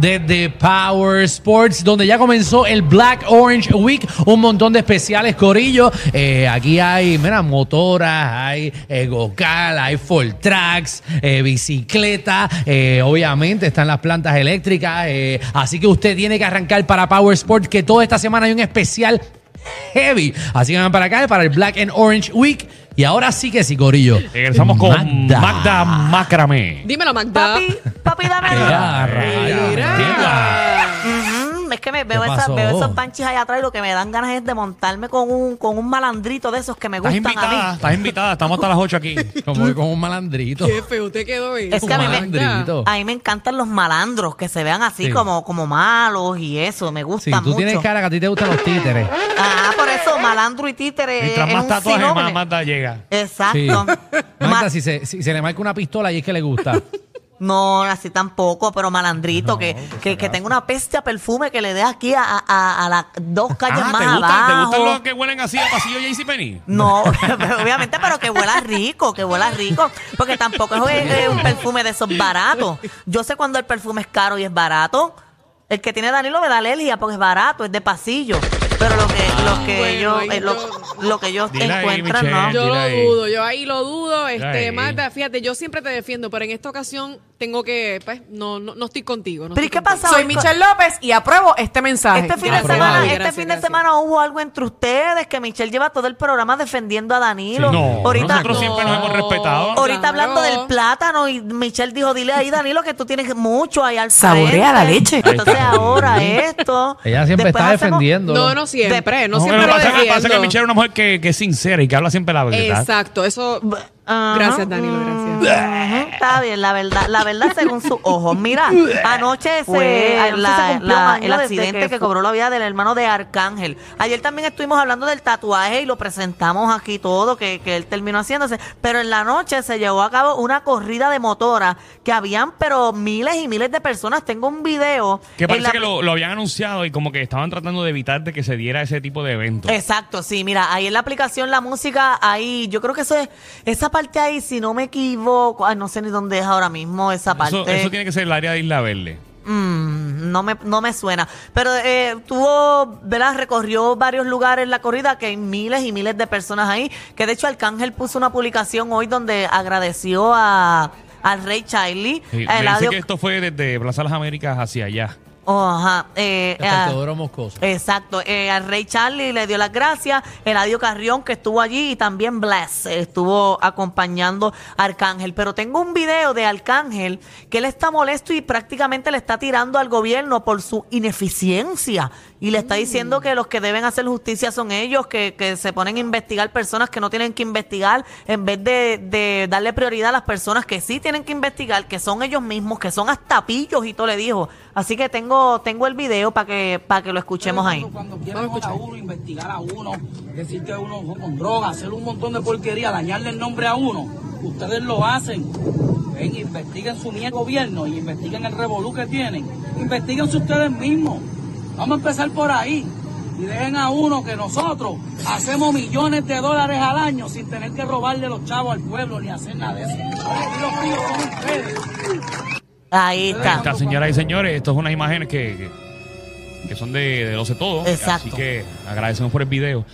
desde Power Sports, donde ya comenzó el Black Orange Week. Un montón de especiales, Corillo. Eh, aquí hay, mira, motoras, hay eh, Gocal, hay Full Tracks, eh, bicicleta. eh, obviamente están las plantas eléctricas. eh, así que usted tiene que arrancar para Power Sports, que toda esta semana hay un especial heavy. Así que van para acá, para el Black and Orange Week. Y ahora sí que sí, Corillo. Regresamos con Magda, Macramé. Dímelo, Magda. Papi, papi, dame Mira. Me veo, esos panchis allá atrás y lo que me dan ganas es de montarme con un, con un malandrito de esos que me Estás gustan a invitada, mí. estás invitada. Estamos hasta las 8 aquí. Como con un malandrito. Qué feo te quedó eso. Es que a mí me- malandrito. A mí me encantan los malandros, que se vean así Sí. como, como malos y eso, me Sí, gustan tú mucho. tienes cara que a ti te gustan los títeres. Ah, por eso, malandro y títere Mientras es más un tatuajes, más. Magda llega. Exacto. Sí. Magda, si se, si se le marca una pistola y es que le gusta. No, así tampoco, pero malandrito, que, que, que tenga una peste a perfume que le dé aquí a, a, a las dos calles Ah, más ¿te, gustan, ¿te gustan los que huelen así a pasillo JCPenney? No, obviamente, pero que huela rico, que huela rico. Porque tampoco es eh, un perfume de esos baratos. Yo sé cuando el perfume es caro y es barato. El que tiene Danilo me da alergia porque es barato, es de pasillo. Pero lo que, Bueno, yo, eh, lo, yo- lo que ellos ahí, encuentran, Michelle. ¿no? Yo lo ahí. dudo, yo ahí lo dudo. Este. Magda, fíjate, yo siempre te defiendo, pero en esta ocasión tengo que, pues, no, no, no estoy contigo. no Pero ¿y estoy qué contigo. pasa Soy? Michelle López y apruebo este mensaje. Este fin de semana, Gracias, este fin de semana hubo algo entre ustedes que Michelle lleva todo el programa defendiendo a Danilo. No, ahorita, nosotros siempre nos hemos respetado. ahorita Claro. hablando del plátano y Michelle dijo, dile ahí Danilo que tú tienes mucho ahí al Saborea la frente". leche. Entonces ahora esto. Ella siempre está hacemos- defendiendo. No, no siempre, no, siempre lo pasa, es que- defiendo. pasa que Michelle es una mujer que, que es sincera y que habla siempre la verdad. Exacto, eso... Ajá. Gracias, Danilo, gracias. Ujú, Está bien, la verdad, la verdad según sus ojos. Mira, anoche se, Fue- la- anoche se cumplió la- el accidente que que, cobró la vida del hermano de Arcángel. Ayer también estuvimos hablando del tatuaje y lo presentamos aquí todo, que, que él terminó haciéndose. Pero en la noche se llevó a cabo una corrida de motora que habían, pero miles y miles de personas. Tengo un video. Que parece la- que lo, lo habían anunciado y como que estaban tratando de evitar de que se diera ese tipo de evento. Exacto, sí, mira, ahí en la aplicación la música, ahí, yo creo que eso es, esa parte ahí, si no me equivoco, ay, no sé ni dónde es ahora mismo esa parte. Eso, eso tiene que ser el área de Isla Verde. Mm, no me, no me suena. Pero eh, tuvo, ¿verdad? Recorrió varios lugares la corrida, que hay miles y miles de personas ahí. Que de hecho Arcángel puso una publicación hoy donde agradeció a, al rey Charlie. Sí, a Eladio- que esto fue desde Plaza Las Américas hacia allá. Oh, ajá, eh, Hasta Teodoro Moscoso. Exacto, eh, al Rey Charlie le dio las gracias, Eladio Carrión que estuvo allí y también Bless eh, estuvo acompañando a Arcángel. Pero tengo un video de Arcángel que él está molesto y prácticamente le está tirando al gobierno por su ineficiencia y le está diciendo que los que deben hacer justicia son ellos, que, que se ponen a investigar personas que no tienen que investigar en vez de, de darle prioridad a las personas que sí tienen que investigar, que son ellos mismos, que son hasta pillos y todo le dijo. Así que tengo, tengo el video para que, para que lo escuchemos ahí. Cuando quieren a uno, investigar a uno, decir que uno con droga, hacer un montón de porquería, dañarle el nombre a uno, ustedes lo hacen. Ven, investiguen su mierda gobierno y investiguen el revolú que tienen. Investíguense ustedes mismos. Vamos a empezar por ahí. Y dejen a uno que nosotros hacemos millones de dólares al año sin tener que robarle los chavos al pueblo ni hacer nada de eso. Y los ríos son ustedes. Ahí está. Esta, señoras y señores, esto es unas imágenes que, que, que son de, de Lo sé todo. Exacto. Así que agradecemos por el video.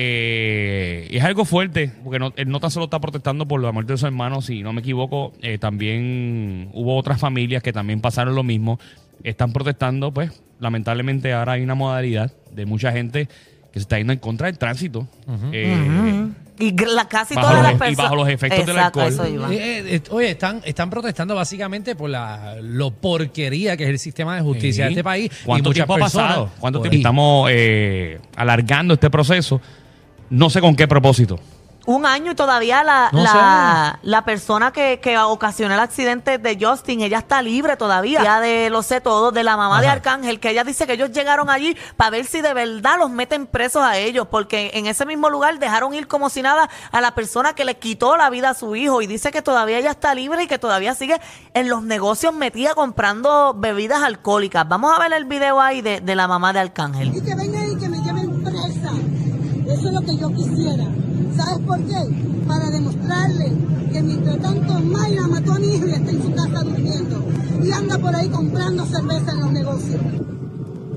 Eh, es algo fuerte, porque no, él no tan solo está protestando por la muerte de su hermano, si no me equivoco, eh, también hubo otras familias que también pasaron lo mismo. Están protestando, pues, lamentablemente ahora hay una modalidad de mucha gente que se está yendo en contra del tránsito. Eh, Y la- casi Bajo todas los las e- y personas. bajo los efectos del Exacto, alcohol. eso iba. Eh, eh, oye, están, están protestando básicamente por la lo porquería que es el sistema de justicia de este país. ¿Cuánto y muchas tiempo ha personas- pasado? ¿Cuánto tiempo estamos eh, alargando este proceso? No sé con qué propósito. Un año y todavía la, No la, la persona que, que ocasionó el accidente de Justin, ella está libre todavía. Ya de lo sé todo, de la mamá de. Arcángel, que ella dice que ellos llegaron allí para ver si de verdad los meten presos a ellos, porque en ese mismo lugar dejaron ir como si nada a la persona que le quitó la vida a su hijo y dice que todavía ella está libre y que todavía sigue en los negocios metida comprando bebidas alcohólicas. Vamos a ver el video ahí de, de la mamá de Arcángel. y que vengan y que me lleven presa. Eso es lo que yo quisiera. ¿Sabes por qué? Para demostrarle que mientras tanto Mayra mató a mi hijo y está en su casa durmiendo y anda por ahí comprando cerveza en los negocios.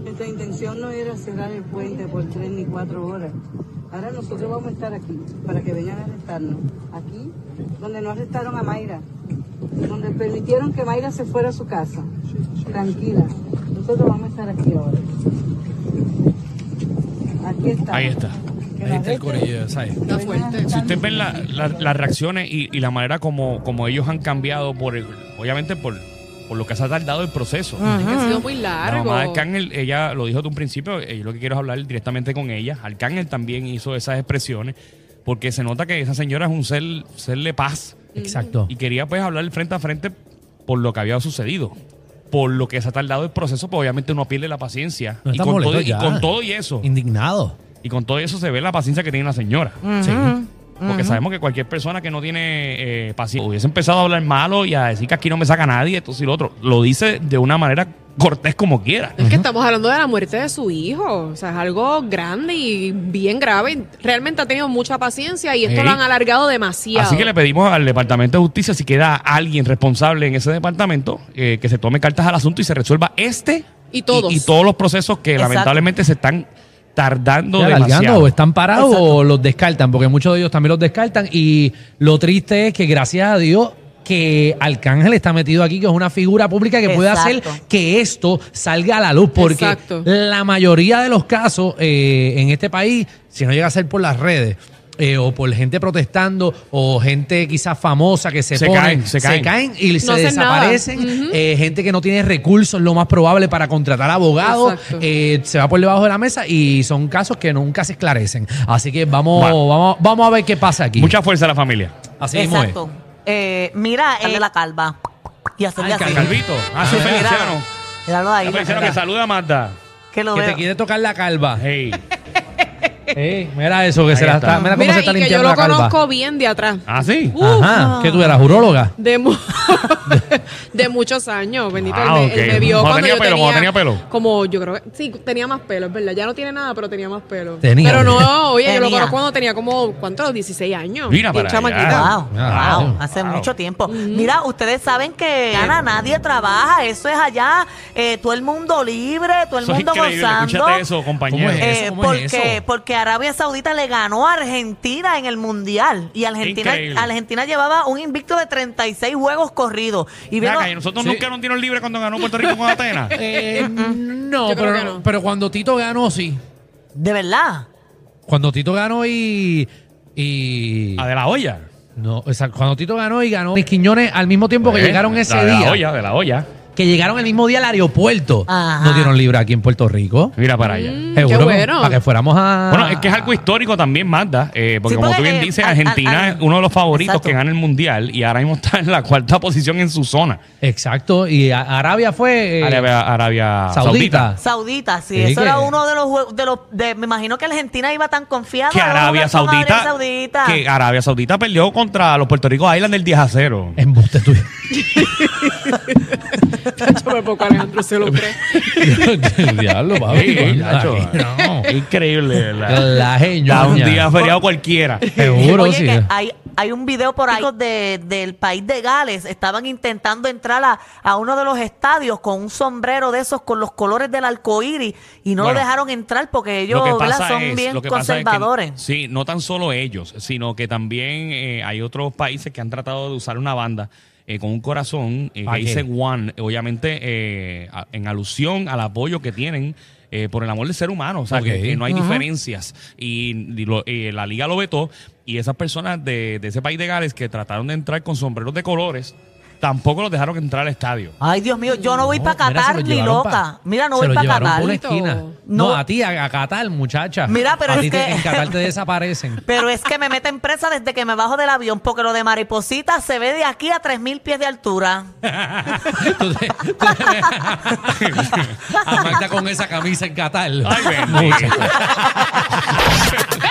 Nuestra intención no era cerrar el puente por tres ni cuatro horas. Ahora nosotros vamos a estar aquí para que vengan a arrestarnos. Aquí, donde no arrestaron a Mayra, donde permitieron que Mayra se fuera a su casa. Tranquila. Nosotros vamos a estar aquí ahora. Aquí está. Ahí está. Ahí está el corillo, ¿sabes? Está fuerte. Si ustedes ven la- la- las reacciones y, y la manera como, como ellos han cambiado, por el- obviamente por, por lo que se ha tardado el proceso. Es que ha sido muy La largo. mamá de Arcángel, ella lo dijo desde un principio, eh, yo lo que quiero es hablar directamente con ella. Arcángel también hizo esas expresiones, porque se nota que esa señora es un ser, ser de paz Exacto. y quería pues hablar frente a frente por lo que había sucedido. Por lo que se ha tardado el proceso, pues obviamente uno pierde la paciencia. No y, está con molesto todo, y ya. con todo y eso, Indignado. Y con todo eso se ve la paciencia que tiene la señora. Sí. Porque sabemos que cualquier persona que no tiene eh, paciencia hubiese empezado a hablar malo y a decir que aquí no me saca nadie, esto y lo otro. Lo dice de una manera cortés como quiera. Es que estamos hablando de la muerte de su hijo. O sea, es algo grande y bien grave. Realmente ha tenido mucha paciencia y esto lo han alargado demasiado. Así que le pedimos al Departamento de Justicia, si queda alguien responsable en ese departamento, eh, que se tome cartas al asunto y se resuelva este Y todos. y, todos los procesos que Exacto. lamentablemente se están tardando Ya, demasiado. o están parados Exacto. o los descartan, porque muchos de ellos también los descartan. Y lo triste es que gracias a Dios que Arcángel está metido aquí, que es una figura pública que puede hacer que esto salga a la luz, porque Exacto. la mayoría de los casos eh, en este país, si no llega a ser por las redes, eh, o por gente protestando, o gente quizás famosa que se, Se ponen, caen, se caen. y No se desaparecen, eh, gente que no tiene recursos, lo más probable para contratar abogados, eh, se va por debajo de la mesa y son casos que nunca se esclarecen. Así que vamos, Bueno. vamos, vamos a ver qué pasa aquí. Mucha fuerza a la familia. Así mismo es. Exacto. Eh, mira, eh, la calva. Y hacerle Ay, así. Calvito. Ah, sí, Ah, Feliciano. Míralo ahí. Ah, Feliciano, que saluda a Magda. Que lo Que te quiere tocar la calva. Hey. Mira eso, que Ahí se la está. está. Mira cómo Mira, se está y que yo limpiando lo la calva. conozco bien de atrás. Ah, sí. Ajá. ¿Qué tú eras, uróloga? De, mu- de muchos años, bendito. Ah, él, me, ok. él me vio Cuando cuando tenía yo pelo, tenía, cuando tenía pelo. Como yo creo que sí, tenía más pelo, es verdad. Ya no tiene nada, pero tenía más pelo. Tenía. Pero no, oye, yo lo Tenía. conozco cuando tenía como, ¿cuántos? 16 años. Mira Bien para chamaquita. Wow, Ah, wow, wow. hace Wow. mucho tiempo. Mira, ustedes saben que Ana, nadie trabaja, eso es allá, eh, todo el mundo libre, todo el Eso es mundo increíble. gozando. Escúchate eso, compañero. ¿Cómo es? Eh, ¿Eso? ¿Cómo es porque, eso? porque Arabia Saudita le ganó a Argentina en el Mundial y Argentina, Increíble. Argentina llevaba un invicto de 36 juegos corridos. Y Ven acá, y nosotros Sí. nunca nos dieron libre cuando ganó Puerto Rico con Atenas. Eh, no, Yo creo pero, que no. pero cuando Tito ganó, sí. de verdad. Cuando Tito ganó y. y A de la olla. no, o sea, cuando Tito ganó y ganó Luis Quiñones al mismo tiempo que Pues, llegaron ese la de día. La olla, de la olla. Que llegaron el mismo día al aeropuerto. Ajá. No dieron libre aquí en Puerto Rico. Mira para allá. Mm, Seguro, qué bueno. Para que fuéramos a. Bueno, es que es algo histórico también, Magda, eh, porque Sí, como porque, tú bien eh, dices, Argentina al- es uno de los favoritos Exacto. que gana el Mundial y ahora mismo está en la cuarta posición en su zona. Exacto. Y Arabia fue. eh, Arabia, Arabia Saudita. Saudita. Saudita, sí, Sí, eso que- era uno de los de los de, me imagino que Argentina iba tan confiada Que Arabia Saudita, Arabia Saudita. que Arabia Saudita perdió contra los Puerto Rico Island del 10 a 0. Embuste tuyo. Yo me pongo Alejandro se lo cree. Diablo, papi. Anda Nacho, no. Increíble, ¿verdad? La Da un día feriado cualquiera. Seguro, Oye, sí. que hay, hay un video por ahí de, del país de Gales. Estaban intentando entrar a, a uno de los estadios con un sombrero de esos con los colores del arcoíris y no Bueno, lo dejaron entrar porque ellos Lo que ¿verdad? pasa son es- bien lo que pasa es que- conservadores. sí, no tan solo ellos, sino que también eh, hay otros países que han tratado de usar una banda eh, con un corazón eh, ¿Pa que dice One, obviamente eh, a- en alusión al apoyo que tienen eh, por el amor del ser humano. O sea, Ok. que, que no hay diferencias. Y, y lo- eh, la liga lo vetó. Y esas personas de, de ese país de Gales que trataron de entrar con sombreros de colores, tampoco los dejaron entrar al estadio. Ay, Dios mío, yo no voy No, para mira, se Qatar lo ni llevaron loca. pa- Mira, no se voy lo para llevaron Qatar. por una esquina. No, No. a ti, a, a Qatar, muchacha. Mira, pero a es ti te- que- en Qatar te desaparecen. Pero es que me meten presa desde que me bajo del avión, porque lo de mariposita se ve de aquí a 3.000 pies de altura. Tú te- tú te ves a Magda con esa camisa en Qatar. Ay, bendito.